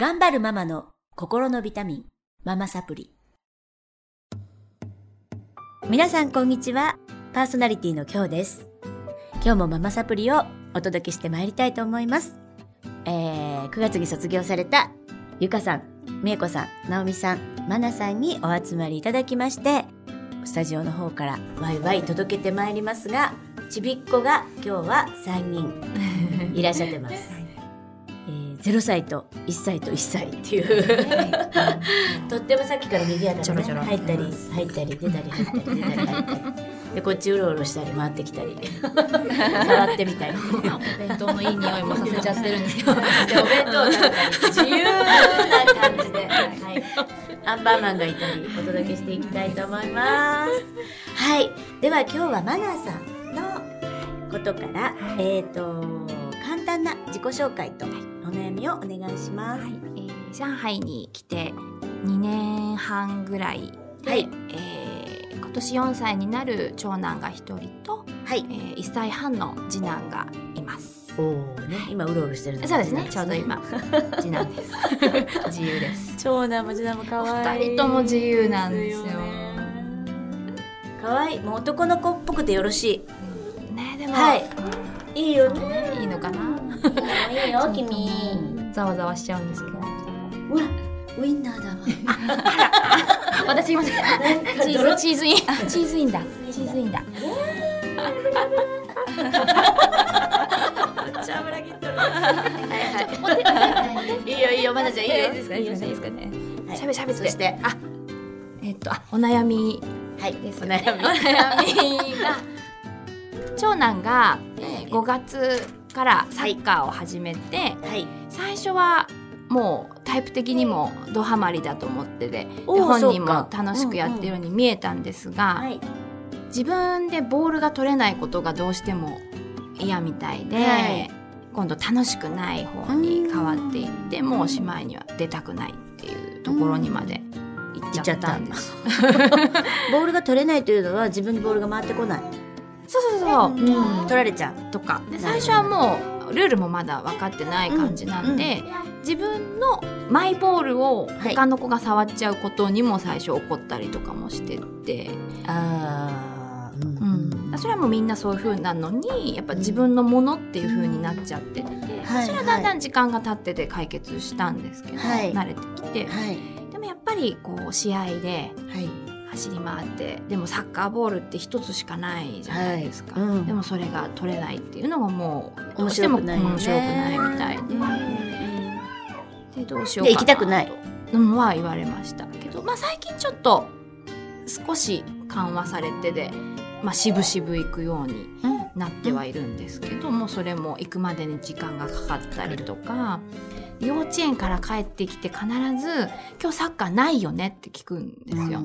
頑張るママの心のビタミン、ママサプリ。皆さんこんにちは。パーソナリティの今日です。今日もママサプリをお届けしてまいりたいと思います。えー、9月に卒業されたゆかさん、みえこさん、なおみさん、まなさんにお集まりいただきまして、スタジオの方からワイワイ届けてまいりますが、ちびっこが今日は3人いらっしゃってます。えー、0歳と1歳と1歳っていう、とってもさっきから賑やかな、ね、入ったり入ったり出たり入ったり出たり入ったり。でこっちうろうろしたり回ってきたり。触ってみたり。お弁当のいい匂いもさせちゃってるんですけど。でお弁当を食べたり自由な感じで、はい、アンパンマンがいたりお届けしていきたいと思います。はい。では今日はマナーさんのことから、えっ、と簡単な自己紹介とお悩みをお願いします、はい。えー上海に来て2年半ぐらいで、はい。えー今年4歳になる長男が1人と、はい。えー1歳半の次男がいます。おおね今うろうろしてるのそうですね。ちょうど今次男です。自由です。長男も次男も可愛い二人とも自由なんですよ。可愛い。もう男の子っぽくてよろしい。ねでも、はい。いいよね。いいのかないいよ君。ざわざわしちゃうんですけど。うわウインナーだわ。私今チー泥ズチーズイン。チーズインだ。チーズインだ。めっちゃ油切っとる。はいはい。いいよいいよまなちゃんいいよ。いいですかいいですかねはい。しゃべしゃべそしてあ。えっとあお悩み。はいですお悩み。お悩みが長男が、えー5月からサッカーを始めて、はい。最初はもうタイプ的にもドハマりだと思ってででおー本人も楽しくやってるように見えたんですが、はい。自分でボールが取れないことがどうしても嫌みたいで、はい。今度楽しくない方に変わっていってもうおしまいには出たくないっていうところにまで行っちゃったんです。ボールが取れないというのは自分にボールが回ってこないそうそうそう、う。ん。取られちゃうとか。で最初はもうルールもまだ分かってない感じなんで、自分のマイボールをはい。他の子が触っちゃうことにも最初怒ったりとかもしてて、あーうんうん。それはもうみんなそういう風なのにやっぱ自分のものっていう風になっちゃってて、はいそれはだんだん時間が経ってて解決したんですけど、はい。慣れてきて、はい。でもやっぱりこう試合ではい走り回ってでもサッカーボールって一つしかないじゃないですか、はい。うん。でもそれが取れないっていうのがもうど面うしても面白くないみたいで,、でどうしようかで行きたくない。とうんは言われましたけど、まあ、最近ちょっと少し緩和されてで、まあ、渋々行くようにうん。なってはいるんですけどもそれも行くまでに時間がかかったりとか幼稚園から帰ってきて必ず「今日サッカーないよね」って聞くんですよ。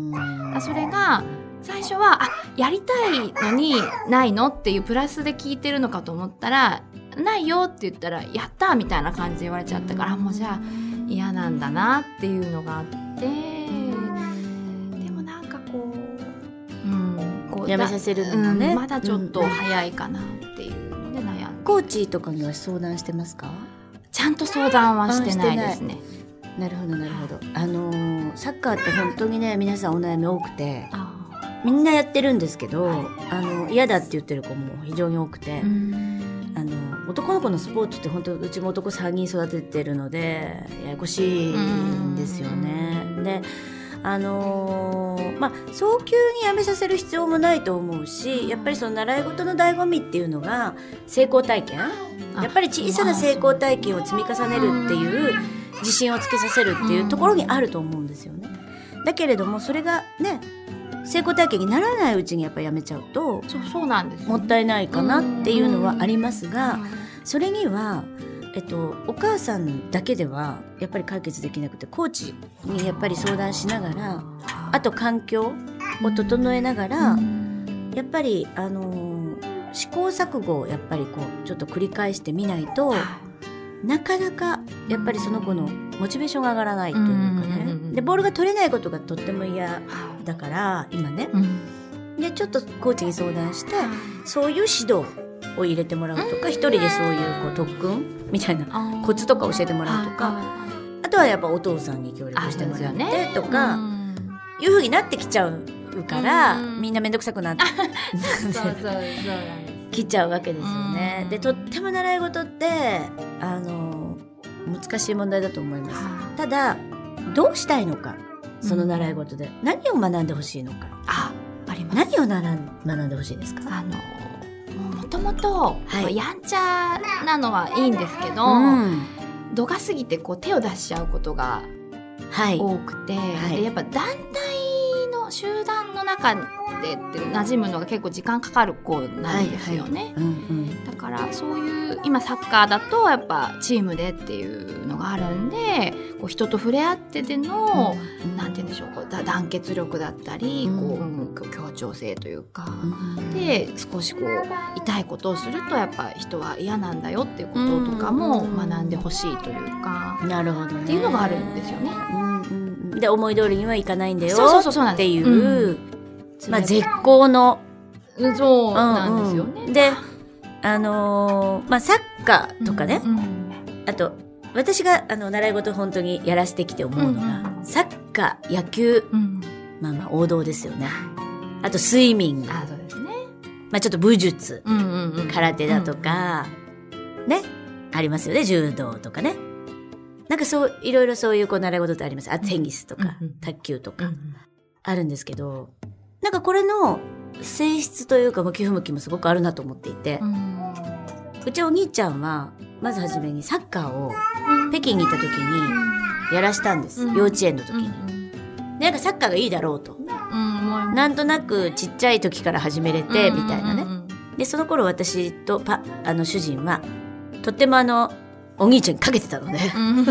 あそれが最初はあやりたいのにないのっていうプラスで聞いてるのかと思ったらないよって言ったらやったみたいな感じで言われちゃったからもうじゃあ嫌なんだなっていうのがあって。でもなんかこう,、うん、こうやめさせるのね、うんまだちょっとうん。早いかなっていうので悩んでコーチとかには相談してますか？ちゃんと相談はしてないですね。なるほどなるほど。あのーサッカーって本当にね皆さんお悩み多くてあみんなやってるんですけど、あの嫌だって言ってる子も非常に多くて、あの男の子のスポーツって本当うちも男3人育ててるのでややこしいんですよね。であのーまあ早急にやめさせる必要もないと思うしやっぱりその習い事の醍醐味っていうのが成功体験？やっぱり小さな成功体験を積み重ねるっていう自信をつけさせるっていうところにあると思うんですよね。だけれどもそれがね成功体験にならないうちにやっぱやめちゃうとそうそうなんですよもったいないかなっていうのはありますがそれには、えっと、お母さんだけではやっぱり解決できなくてコーチにやっぱり相談しながらあと環境を整えながら、やっぱりあのー試行錯誤をやっぱりこうちょっと繰り返してみないとなかなかやっぱりその子のモチベーションが上がらないというかね。でボールが取れないことがとっても嫌だから今ね。うん。でちょっとコーチに相談してそういう指導を入れてもらうとか一人でそういうこう特訓みたいなコツとか教えてもらうとか。あととはやっぱお父さんに協力してもらってとか、いうふうになってきちゃうから、うん。みんな面倒くさくなって そうそうそうなんですきちゃうわけですよね。うん。でとっても習い事ってあの難しい問題だと思います。はい。ただどうしたいのかその習い事で、何を学んでほしいのか。ああります。何を学ん学んでほしいですか？あのもともとはい。やんちゃなのはいいんですけど、うん。度が過ぎてこう手を出しちゃうことがはい。多くて、はい。でやっぱ団体の集団の中でって馴染むのが結構時間かかる子なんですよね。うんうん。だからそういう今サッカーだとやっぱチームでっていうのがあるんでこう人と触れ合ってでの、うんなんて言うんでしょうこうだ団結力だったり、うん。こううん協調性というか、うんで少しこう痛いことをするとやっぱ人は嫌なんだよっていうこととかもうん学んでほしいというか、なるほどね。っていうのがあるんですよね。うんうんうん。で思い通りにはいかないんだよっていう、うんまあ絶好の。うんそうなんですよね。うんうん。であのーまあサッカーとかね、うん。あと私があの習い事本当にやらせてきて思うのが、うんうん。サッカー野球。うん。まあまあ王道ですよね。あとスイミング。あそうですね。まあちょっと武術。うんうんうん。空手だとか、ね。ありますよね。柔道とかね。なんかそういろいろそういうこう習い事ってあります。あテニスとか、うんうん。卓球とか。うんうん。あるんですけどなんかこれの性質というか向き不向きもすごくあるなと思っていて、うん。うちお兄ちゃんはまずはじめにサッカーを北京にいた時にやらしたんです、うん。幼稚園の時うんなんかサッカーがいいだろうと。なんとなくちっちゃい時から始めれて、みたいなね。でその頃私とパあの主人はとってもあのお兄ちゃんにかけてたのでうん。う ん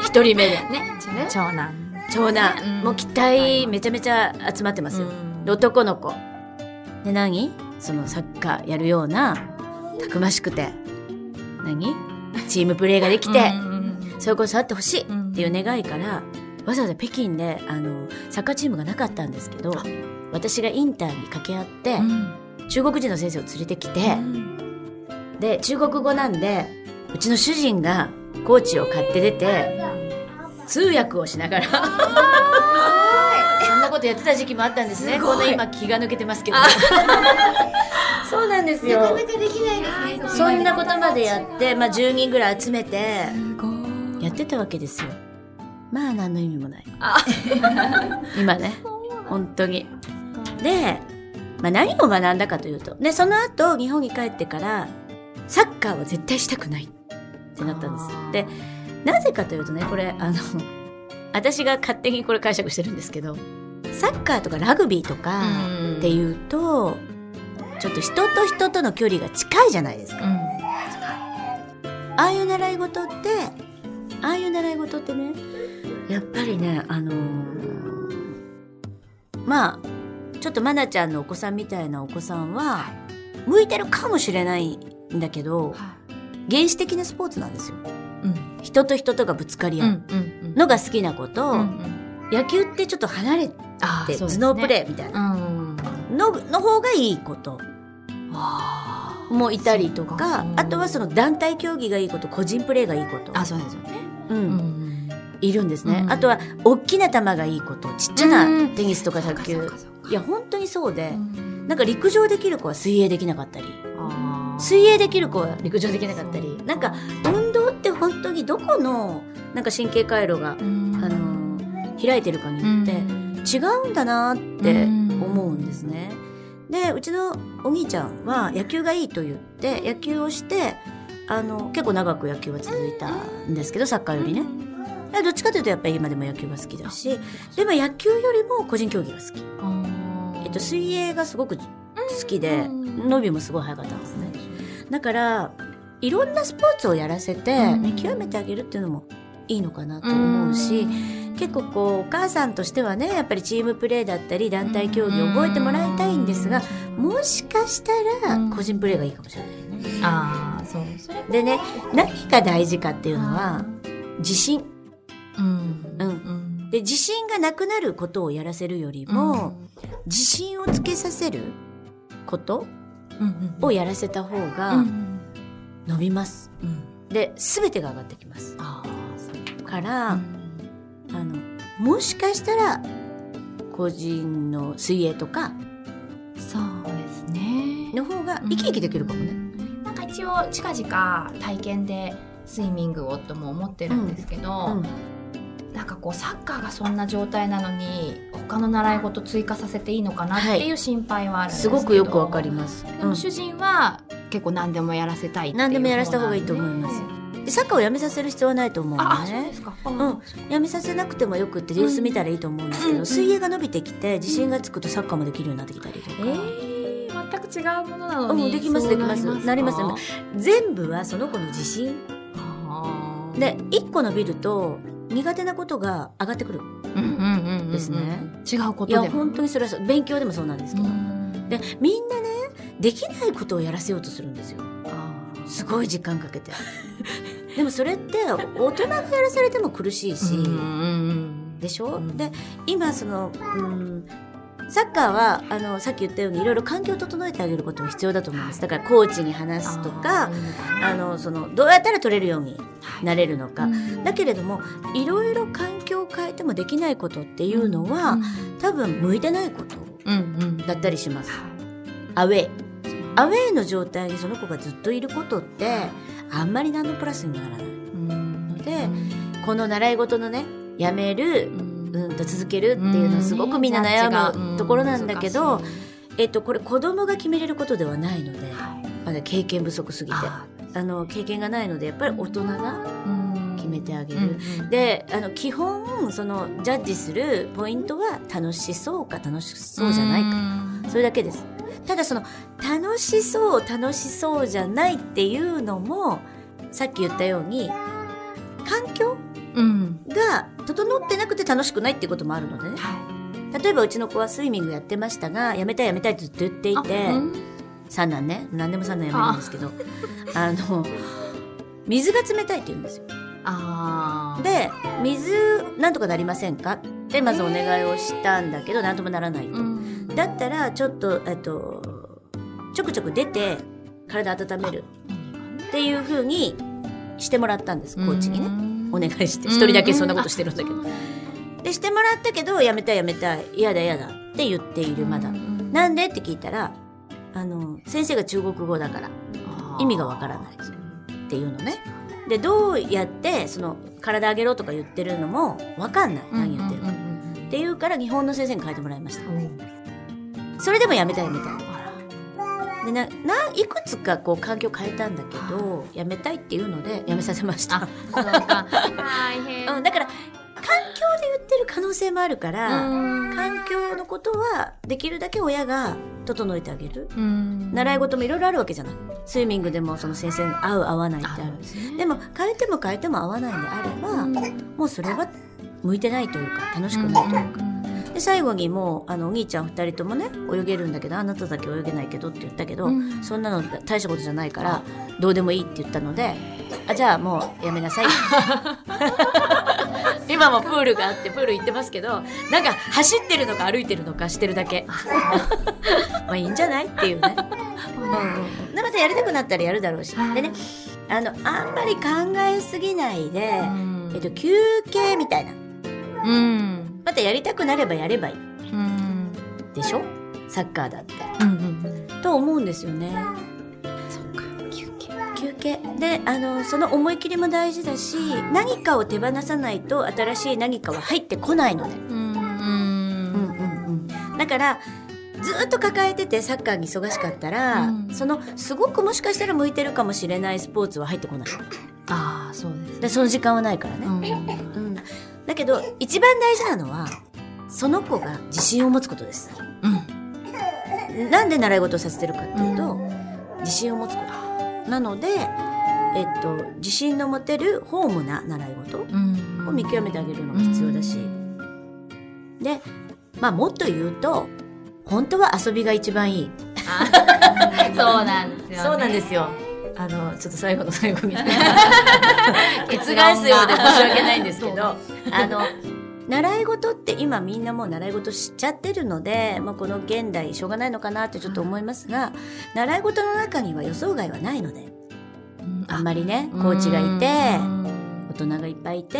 一人目で。ね長男長男、うん。もう期待めちゃめちゃ集まってますよ、男の子。で何？そのサッカーやるようなたくましくて。何？チームプレーができて、うん。うんそれこそあってほしいうん。っていう願いから、わざわざ北京であのサッカーチームがなかったんですけど私がインターに掛け合って、うん。中国人の先生を連れてきて、で中国語なんでうちの主人がコーチを買って出て通訳をしながら。そんなことやってた時期もあったんですね。この今気が抜けてますけど。そうなんですよ。なかなかできないですね。そんなことまでやって、まあ、10人ぐらい集めてやってたわけですよ。まあ何の意味もない。あ。今ね。本当に。で、まあ、何を学んだかというとでその後日本に帰ってからサッカーは絶対したくないってなったんです。でなぜかというとねこれあの私が勝手にこれ解釈してるんですけどサッカーとかラグビーとかうん。っていうとちょっと人と人との距離が近いじゃないですか。うん。ああいう習い事ってああいう習い事ってねやっぱりねあのーまあちょっとまなちゃんのお子さんみたいなお子さんは向いてるかもしれないんだけどは原始的なスポーツなんですよ人と人とがぶつかり合う。うんのが好きな子と、野球ってちょっと離れて頭脳プレーみたいな。うんのの方がいいこと。もいたりとかあとはその団体競技がいいこと個人プレーがいいこと。あそうですよね。うん。うんいるんですね、うんあとは大きな球がいいこと。ちっちゃなうんテニスとか卓球。いや本当にそうで、うんなんか陸上できる子は水泳できなかったり。水泳できる子は陸上できなかったり。なんか運動って本当にどこのなんか神経回路が、うんあのー開いてるかによって違うんだなって思うんですね。でうちのお兄ちゃんは野球がいいと言って野球をしてあの結構長く野球は続いたんですけどサッカーよりね。でどっちかというとやっぱり今でも野球が好きだしでも野球よりも個人競技が好き。えっと、水泳がすごく好きでうん伸びもすごい早かったんですね。だからいろんなスポーツをやらせてうん。見極めてあげるっていうのもいいのかなと思うし、結構こうお母さんとしてはねやっぱりチームプレーだったり団体競技を覚えてもらいたいんですがもしかしたらうん。個人プレーがいいかもしれないね。ああそうでね何が大事かっていうのは自信。うん。うん。うん。で自信がなくなることをやらせるよりも、自信をつけさせることうんをやらせた方がうん伸びます。うんで全てが上がってきます。から、うんあのもしかしたら個人の水泳とかそうですね。の方が生き生きできるかもね。なんか一応近々体験でスイミングをとも思ってるんですけど、うんなんかこうサッカーがそんな状態なのに他の習い事追加させていいのかなっていう心配はあるんですすけど、ごくよくわかります。うんでも主人は結構何でもやらせたい何でもやらせた方がいいと思います。ででサッカーをやめさせる必要はないと思うのね。すか、ん。やめさせなくてもよくって様子見たらいいと思うんですけど、うんうん水泳が伸びてきて自信がつくとサッカーもできるようになってきたりとか、えー、全く違うものなのに、うんできますできます。かなります。全部はその子の自信。で1個伸びると苦手なことが上がってくる。ですね。違うこいやとでも。本当にそれは勉強でもそうなんですけど、うん。でみんなねできないことをやらせようとするんですよ。すごい時間かけて。でもそれって大人がやらされても苦しいし、うんうんうんでしょ、うん。で今その、うん、サッカーはあのさっき言ったようにいろいろ環境を整えてあげることが必要だと思います。だからコーチに話すとかあのそのどうやったら取れるようになれるのか、うん。だけれどもいろいろ環境を変えてもできないことっていうのは、多分向いてないことうんうん。だったりします。アウェーアウェーの状態にその子がずっといることってあんまり何のプラスにならない。うん。のでこの習い事のねやめる、うん。うん、と続けるっていうのはすごくみんな悩むところなんだけど、えっと、これ子供が決めれることではないのでまだ経験不足すぎて。あの経験がないのでやっぱり大人が決めてあげる。であの基本そのジャッジするポイントは楽しそうか楽しそうじゃないか。かそれだけです。ただその楽しそう楽しそうじゃないっていうのもさっき言ったように環境うん。が整ってなくて楽しくないっていうこともあるのでね。例えばうちの子はスイミングやってましたがやめたいやめたいってずっと言っていて、三男ね。何でも三男やめるんですけど。あ。の水が冷たいって言うんですよ。あー。で水なんとかなりませんか？ってまずお願いをしたんだけど何ともならないと、うん。だったらちょっとえっとちょくちょく出て体温める。っていう風にしてもらったんですコーチにね、お願いして。一人だけそんなことしてるんだけど、でしてもらったけどやめたいやめたい。嫌だ嫌だって言っているまだ、なんで？って聞いたらあの先生が中国語だから。意味がわからないっていうのね。でどうやってその体上げろとか言ってるのもわかんない。何言ってるか、っていうから日本の先生に変えてもらいました。それでもやめたいやめたいでなないくつかこう環境変えたんだけどやめたいっていうのでやめさせました、そうか大変。うん、だから環境で言ってる可能性もあるから、環境のことはできるだけ親が整えてあげる。習い事もいろいろあるわけじゃない。スイミングでもその先生に合う合わないってあるでも変えても変えても合わないんであれば、もうそれは向いてないというか楽しくないというか、で最後にもうあのお兄ちゃん2人ともね泳げるんだけどあなただけ泳げないけどって言ったけど、そんなの大したことじゃないからどうでもいいって言ったのであじゃあもうやめなさい。今もプールがあってプール行ってますけどなんか走ってるのか歩いてるのかしてるだけ。まあいいんじゃないっていうね、うん。またやりたくなったらやるだろうし。でねあのあんまり考えすぎないで、えっと、休憩みたいな。うんまたやりたくなればやればいい。うん。でしょ？サッカーだってうんうんと思うんですよね。そっか。休憩。休憩。であのその思い切りも大事だし何かを手放さないと新しい何かは入ってこないので、うんだからずっと抱えててサッカーに忙しかったら、うん。そのすごくもしかしたら向いてるかもしれないスポーツは入ってこない。ああそうですでその時間はないからね、うん。うん、だけど一番大事なのはその子が自信を持つことです。なんで習い事をさせてるかっていうと、自信を持つこと。なので、えっと、自信の持てるホームな習い事うん。を見極めてあげるのが必要だし、で、まあもっと言うと本当は遊びが一番いい。そうなんですよね。そうなんですよあのちょっと最後の最後みたいな。すようで申し訳ないんですけどあの習い事って今みんなもう習い事しちゃってるので、まあ、この現代しょうがないのかなってちょっと思いますが、習い事の中には予想外はないのであんまりねコーチがいて大人がいっぱいいて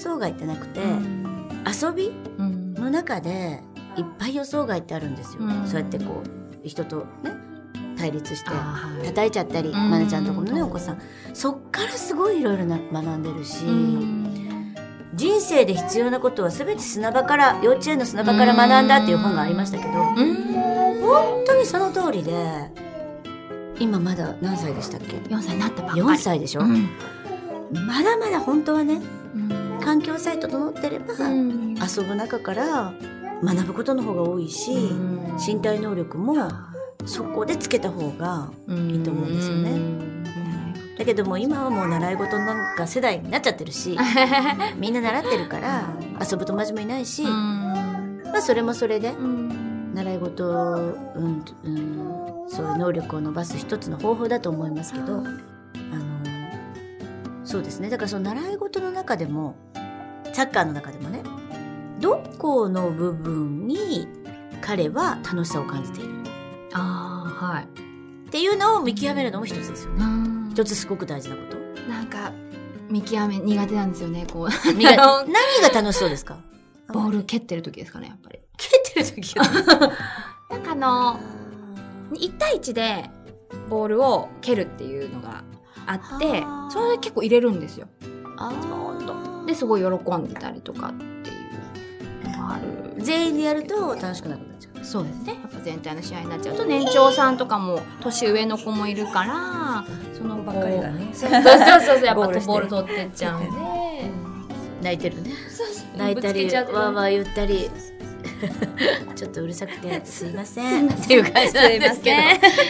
想外ってなくて、うん。遊びうん。の中でいっぱい予想外ってあるんですよ、うん。そうやってこう人とね対立して叩いちゃったり、ん。まなちゃんとこのねお子さん。そっからすごいいろいろな学んでるし、うん。人生で必要なことは全て砂場から幼稚園の砂場から学んだっていう本がありましたけど、うん。本当にその通りで今まだ何歳でしたっけ？4歳になったばっかり。4歳でしょ、うん。まだまだ本当はねうん。環境さえ整ってれば、うん。遊ぶ中から学ぶことの方が多いし、うん。身体能力もそこでつけた方がいいと思うんですよね。うん。だけども今はもう習い事なんか世代になっちゃってるし みんな習ってるから遊ぶ友達もいないし、うん。まあそれもそれでうん。習い事、うんうん、そういう能力を伸ばす一つの方法だと思いますけどあのそうですね。だからその習い事の中でもサッカーの中でもねどこの部分に彼は楽しさを感じているああはい。っていうのを見極めるのも一つですよね。うん。一つすごく大事なこと。なんか見極め苦手なんですよねこう。何が楽しそうですか？ボール蹴ってる時ですかねやっぱり。蹴ってる時が なんかあの1対1でボールを蹴るっていうのがあってはあそれで結構入れるんですよ。あー。ですごい喜んでたりとかっていうのがある。全員でやると楽しくなくなっちゃうそうですね。やっぱ全体の試合になっちゃうと年長さんとかも年上の子もいるからそのばっかりがね。そうそうそうやっぱボール取ってっちゃうんで。泣いてるね。泣いたりわーわー言ったり。ちょっとうるさくて すいません。っていう感じなんですけ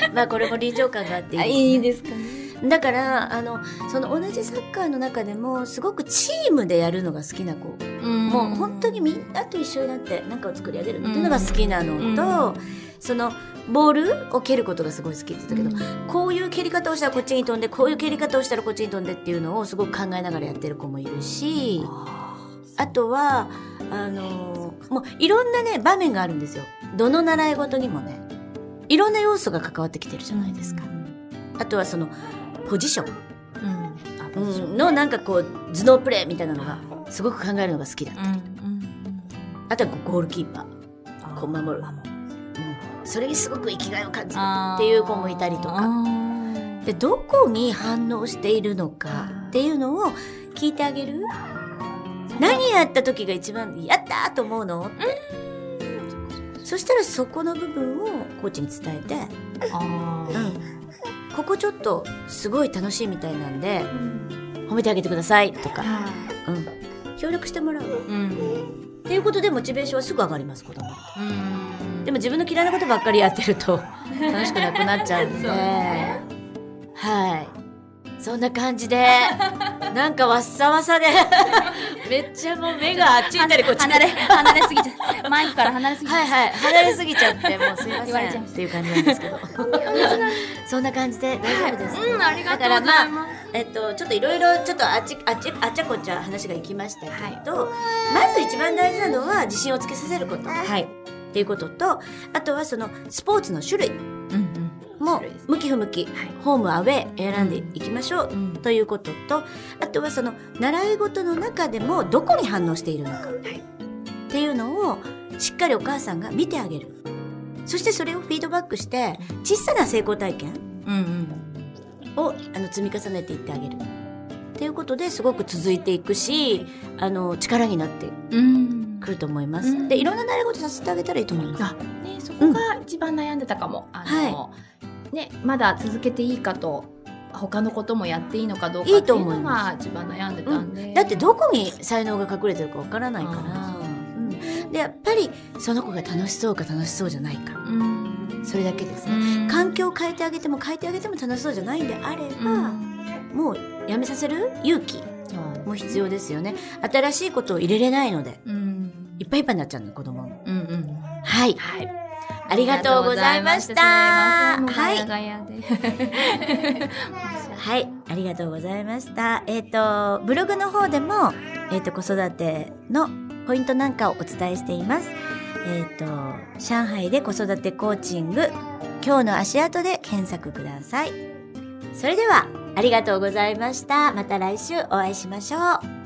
ど。まあこれも臨場感があっていいあです、ね、いいですかねだからあのその同じサッカーの中でもすごくチームでやるのが好きな子、もう本当にみんなと一緒になって何かを作り上げるっていうのが好きなのと、そのボールを蹴ることがすごい好きって言ったけど、こういう蹴り方をしたらこっちに飛んでこういう蹴り方をしたらこっちに飛んでっていうのをすごく考えながらやってる子もいるしあとはあのもういろんなね場面があるんですよ。どの習い事にもね。いろんな要素が関わってきてるじゃないですか。あとはそのポジション。のなんかこう頭脳プレーみたいなのがすごく考えるのが好きだった。り、あとはゴールキーパー。こう守る、うん、それにすごく生きがいを感じる。っていう子もいたりとか。でどこに反応しているのかっていうのを聞いてあげる？何やった時が一番やったーと思うの？って。そしたらそこの部分をコーチに伝えて、うん、ここちょっとすごい楽しいみたいなんで褒めてあげてくださいとか、うん、協力してもらう。っていうことでモチベーションはすぐ上がります子供。でも自分の嫌いなことばっかりやってると 楽しくなくなっちゃうんで、はい。そんな感じでなんかわっさわさでめっちゃもう目があっち行ったりこっち離れり。離れすぎちゃうマイクから離れすぎちゃう。はいはい。離れすぎちゃってもうすいません。っていう感じなんですけど。そんな感じで。大丈夫です、うんありがとうござい。だからまあますえっと、ちょっといろいろちょっとあっちあっちあっちゃこっちゃ話がいきましたけど、まず一番大事なのは自信をつけさせること、はい、っていうこととあとはそのスポーツの種類も向き不向き、ホームアウェー選んでいきましょう、うん。ということとあとはその習い事の中でもどこに反応しているのか、っていうのをしっかりお母さんが見てあげる。そしてそれをフィードバックして小さな成功体験うんうん。をあの積み重ねていってあげる。っていうことですごく続いていくしあの力になってうん。くると思います、うん。でいろんな習い事させてあげたらいいと思います。あねそこが一番悩んでたかも、あの、ねまだ続けていいかと他のこともやっていいのかどうかっていうのが一番悩んでたんで、だってどこに才能が隠れてるかわからないから、うん、でやっぱりその子が楽しそうか楽しそうじゃないか。うん。それだけですうね、ん。環境を変えてあげても変えてあげても楽しそうじゃないんであれば、うん。もうやめさせる勇気も必要ですよね。新しいことを入れれないので。うん。いっぱいいっぱいになっちゃうの子供も。うんうん。はい。はいありがとうございましたは。はい。はい、ありがとうございました。えっ、と、ブログの方でも、えっ、と、子育てのポイントなんかをお伝えしています。えっ、と、上海で子育てコーチング、今日の足跡で検索ください。それでは、ありがとうございました。また来週お会いしましょう。